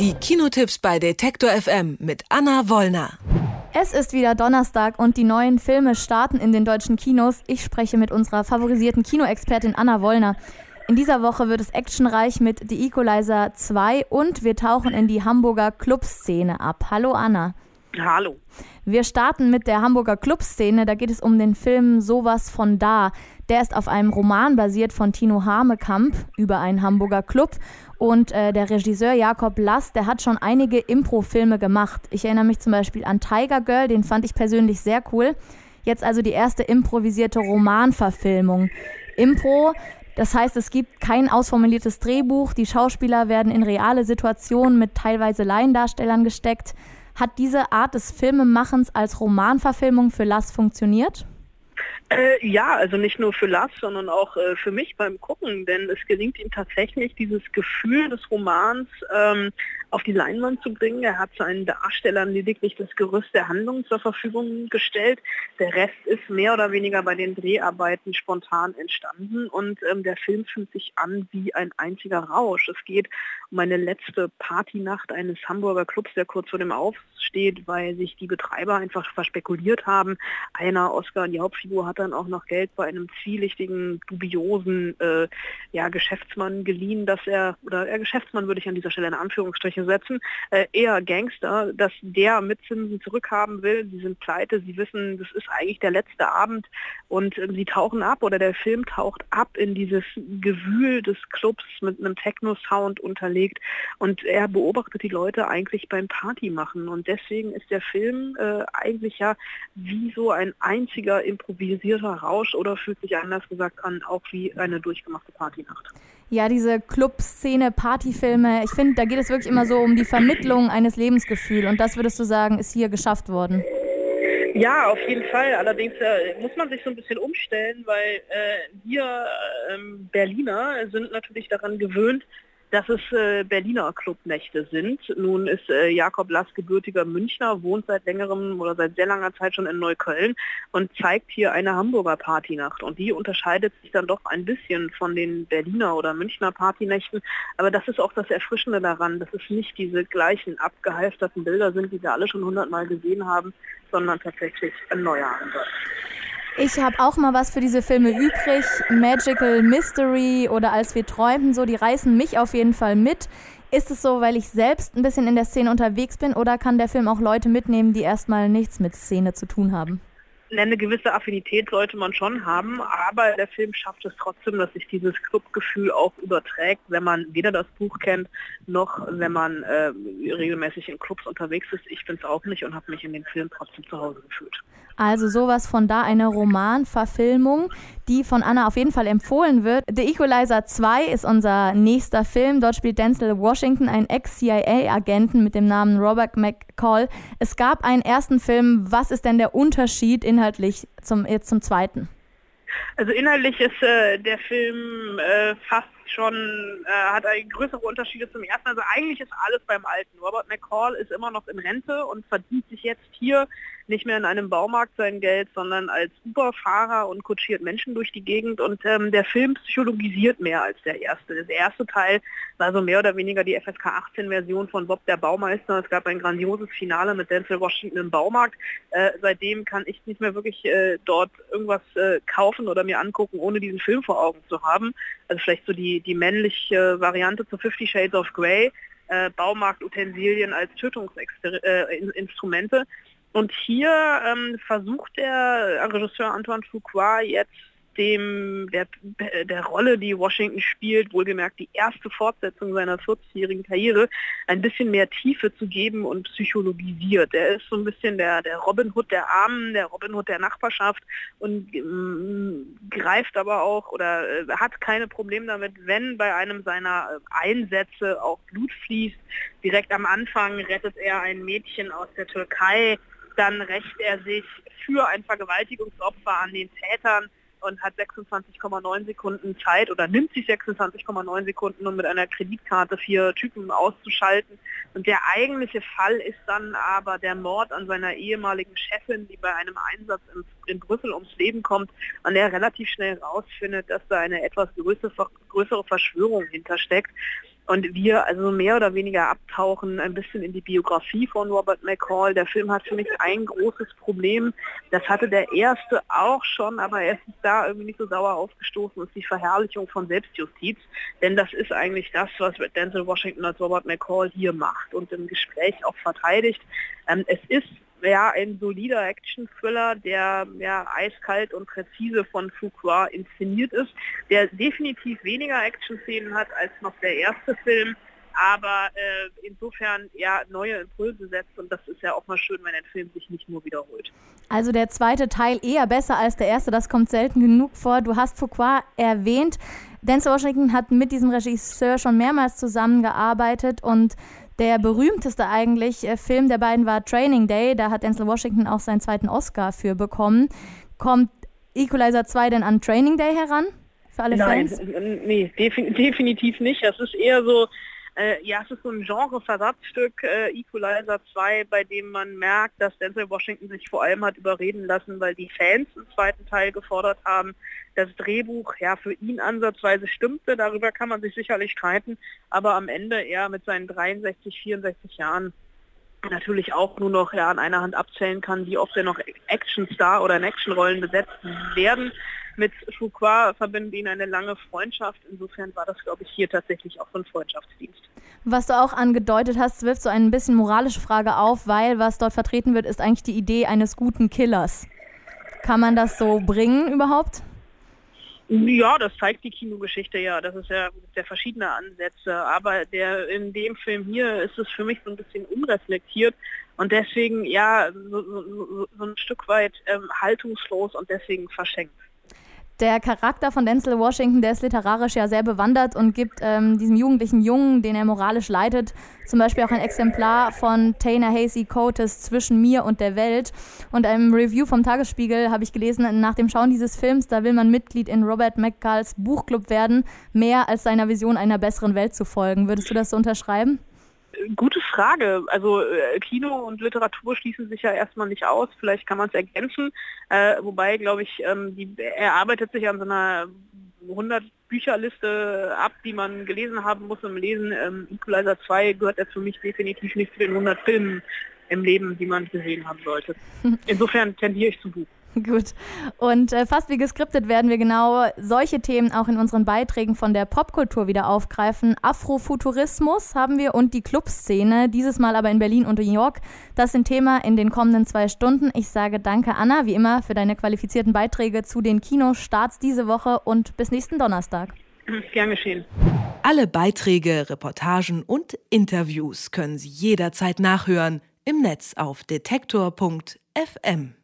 Die Kinotipps bei Detektor FM mit Anna Wollner. Es ist wieder Donnerstag und die neuen Filme starten in den deutschen Kinos. Ich spreche mit unserer favorisierten Kinoexpertin Anna Wollner. In dieser Woche wird es actionreich mit The Equalizer 2 und wir tauchen in die Hamburger Clubszene ab. Hallo Anna. Hallo. Wir starten mit der Hamburger Clubszene. Da geht es um den Film Sowas von da. Der ist auf einem Roman basiert von Tino Hamekamp über einen Hamburger Club. Und äh, der Regisseur Jakob Lass, der hat schon einige Impro-Filme gemacht. Ich erinnere mich zum Beispiel an Tiger Girl, den fand ich persönlich sehr cool. Jetzt also die erste improvisierte Romanverfilmung. Impro, das heißt, es gibt kein ausformuliertes Drehbuch. Die Schauspieler werden in reale Situationen mit teilweise Laiendarstellern gesteckt. Hat diese Art des Filmemachens als Romanverfilmung für Lass funktioniert? Äh, ja, also nicht nur für Lars, sondern auch äh, für mich beim Gucken, denn es gelingt ihm tatsächlich, dieses Gefühl des Romans ähm, auf die Leinwand zu bringen. Er hat seinen Darstellern lediglich das Gerüst der Handlung zur Verfügung gestellt. Der Rest ist mehr oder weniger bei den Dreharbeiten spontan entstanden und ähm, der Film fühlt sich an wie ein einziger Rausch. Es geht um eine letzte Partynacht eines Hamburger Clubs, der kurz vor dem Aufsteht, weil sich die Betreiber einfach verspekuliert haben. Einer, Oscar, die Hauptfigur, hat dann auch noch Geld bei einem zwielichtigen, dubiosen äh, ja, Geschäftsmann geliehen, dass er, oder er Geschäftsmann würde ich an dieser Stelle in Anführungsstrichen setzen, äh, eher Gangster, dass der mit Zinsen zurückhaben will. Sie sind pleite, sie wissen, das ist eigentlich der letzte Abend und äh, sie tauchen ab oder der Film taucht ab in dieses Gewühl des Clubs mit einem Techno-Sound unterlegt und er beobachtet die Leute eigentlich beim Party machen und deswegen ist der Film äh, eigentlich ja wie so ein einziger improvisierter Rausch oder fühlt sich anders gesagt an, auch wie eine durchgemachte Partynacht. Ja, diese Clubszene, Partyfilme, ich finde, da geht es wirklich immer so um die Vermittlung eines Lebensgefühls und das würdest du sagen, ist hier geschafft worden. Ja, auf jeden Fall. Allerdings äh, muss man sich so ein bisschen umstellen, weil äh, wir ähm, Berliner sind natürlich daran gewöhnt, dass es äh, Berliner Clubnächte sind. Nun ist äh, Jakob Lass gebürtiger Münchner, wohnt seit längerem oder seit sehr langer Zeit schon in Neukölln und zeigt hier eine Hamburger Partynacht. Und die unterscheidet sich dann doch ein bisschen von den Berliner oder Münchner Partynächten. Aber das ist auch das Erfrischende daran, dass es nicht diese gleichen abgehalfterten Bilder sind, die wir alle schon hundertmal gesehen haben, sondern tatsächlich ein neuer Ansatz. Ich habe auch mal was für diese Filme übrig. Magical Mystery oder Als wir träumten, so, die reißen mich auf jeden Fall mit. Ist es so, weil ich selbst ein bisschen in der Szene unterwegs bin oder kann der Film auch Leute mitnehmen, die erstmal nichts mit Szene zu tun haben? Eine gewisse Affinität sollte man schon haben, aber der Film schafft es trotzdem, dass sich dieses Clubgefühl auch überträgt, wenn man weder das Buch kennt, noch wenn man äh, regelmäßig in Clubs unterwegs ist. Ich bin es auch nicht und habe mich in den Film trotzdem zu Hause gefühlt. Also sowas von da eine Romanverfilmung, die von Anna auf jeden Fall empfohlen wird. The Equalizer 2 ist unser nächster Film. Dort spielt Denzel Washington einen Ex-CIA-Agenten mit dem Namen Robert McCall. Es gab einen ersten Film. Was ist denn der Unterschied inhaltlich zum, jetzt zum zweiten? Also inhaltlich ist äh, der Film äh, fast schon, äh, hat größere Unterschiede zum ersten. Also eigentlich ist alles beim Alten. Robert McCall ist immer noch in Rente und verdient sich jetzt hier nicht mehr in einem Baumarkt sein Geld, sondern als Uberfahrer und kutschiert Menschen durch die Gegend. Und ähm, der Film psychologisiert mehr als der erste. Der erste Teil war so mehr oder weniger die FSK 18-Version von Bob der Baumeister. Es gab ein grandioses Finale mit Denzel Washington im Baumarkt. Äh, seitdem kann ich nicht mehr wirklich äh, dort irgendwas äh, kaufen oder mir angucken, ohne diesen Film vor Augen zu haben. Also vielleicht so die, die männliche Variante zu Fifty Shades of Grey. Äh, Baumarktutensilien als Tötungsinstrumente. Äh, und hier ähm, versucht der Regisseur Antoine Fuqua jetzt dem der, der Rolle, die Washington spielt, wohlgemerkt die erste Fortsetzung seiner 40-jährigen Karriere, ein bisschen mehr Tiefe zu geben und psychologisiert. Er ist so ein bisschen der, der Robin Hood der Armen, der Robin Hood der Nachbarschaft und ähm, greift aber auch oder äh, hat keine Probleme damit, wenn bei einem seiner äh, Einsätze auch Blut fließt. Direkt am Anfang rettet er ein Mädchen aus der Türkei, dann rächt er sich für ein Vergewaltigungsopfer an den Tätern und hat 26,9 Sekunden Zeit oder nimmt sich 26,9 Sekunden, um mit einer Kreditkarte vier Typen auszuschalten. Und der eigentliche Fall ist dann aber der Mord an seiner ehemaligen Chefin, die bei einem Einsatz in, in Brüssel ums Leben kommt, an der relativ schnell rausfindet, dass da eine etwas größere, größere Verschwörung hintersteckt. Und wir also mehr oder weniger abtauchen ein bisschen in die Biografie von Robert McCall. Der Film hat für mich ein großes Problem. Das hatte der erste auch schon, aber er ist da irgendwie nicht so sauer aufgestoßen, ist die Verherrlichung von Selbstjustiz. Denn das ist eigentlich das, was Denzel Washington als Robert McCall hier macht und im Gespräch auch verteidigt. Ähm, es ist ja, ein solider Action-Thriller, der ja, eiskalt und präzise von Fuqua inszeniert ist, der definitiv weniger Action-Szenen hat als noch der erste Film, aber äh, insofern ja neue Impulse setzt und das ist ja auch mal schön, wenn ein Film sich nicht nur wiederholt. Also der zweite Teil eher besser als der erste, das kommt selten genug vor. Du hast Fuqua erwähnt. Denzel Washington hat mit diesem Regisseur schon mehrmals zusammengearbeitet und der berühmteste eigentlich äh, Film der beiden war Training Day. Da hat Denzel Washington auch seinen zweiten Oscar für bekommen. Kommt Equalizer 2 denn an Training Day heran? Für alle Nein, Fans? nee, definitiv nicht. Das ist eher so, äh, ja, es ist so ein Genre-Versatzstück, äh, Equalizer 2, bei dem man merkt, dass Denzel Washington sich vor allem hat überreden lassen, weil die Fans im zweiten Teil gefordert haben. Das Drehbuch, ja, für ihn ansatzweise stimmte, darüber kann man sich sicherlich streiten, aber am Ende er mit seinen 63, 64 Jahren natürlich auch nur noch ja, an einer Hand abzählen kann, wie oft er noch Actionstar oder in Actionrollen besetzt werden. Mit Fuqua verbindet ihn eine lange Freundschaft. Insofern war das, glaube ich, hier tatsächlich auch so ein Freundschaftsdienst. Was du auch angedeutet hast, wirft so ein bisschen moralische Frage auf, weil was dort vertreten wird, ist eigentlich die Idee eines guten Killers. Kann man das so bringen überhaupt? Ja, das zeigt die Kinogeschichte ja. Das ist ja der verschiedene Ansätze. Aber der in dem Film hier ist es für mich so ein bisschen unreflektiert und deswegen ja so, so, so ein Stück weit ähm, haltungslos und deswegen verschenkt. Der Charakter von Denzel Washington, der ist literarisch ja sehr bewandert und gibt ähm, diesem jugendlichen Jungen, den er moralisch leitet, zum Beispiel auch ein Exemplar von Taylor Hasey Coates Zwischen mir und der Welt. Und einem Review vom Tagesspiegel habe ich gelesen, nach dem Schauen dieses Films, da will man Mitglied in Robert McCalls Buchclub werden, mehr als seiner Vision einer besseren Welt zu folgen. Würdest du das so unterschreiben? Gute Frage. Also äh, Kino und Literatur schließen sich ja erstmal nicht aus. Vielleicht kann man es ergänzen. Äh, wobei, glaube ich, ähm, die, er arbeitet sich an so einer 100 Bücherliste ab, die man gelesen haben muss im Lesen. Ähm, Equalizer 2 gehört er für mich definitiv nicht zu den 100 Filmen im Leben, die man gesehen haben sollte. Insofern tendiere ich zum Buch. Gut. Und äh, fast wie geskriptet werden wir genau solche Themen auch in unseren Beiträgen von der Popkultur wieder aufgreifen. Afrofuturismus haben wir und die Clubszene, dieses Mal aber in Berlin und New York. Das sind Thema in den kommenden zwei Stunden. Ich sage danke, Anna, wie immer, für deine qualifizierten Beiträge zu den Kinostarts diese Woche und bis nächsten Donnerstag. Gern geschehen. Alle Beiträge, Reportagen und Interviews können Sie jederzeit nachhören im Netz auf detektor.fm.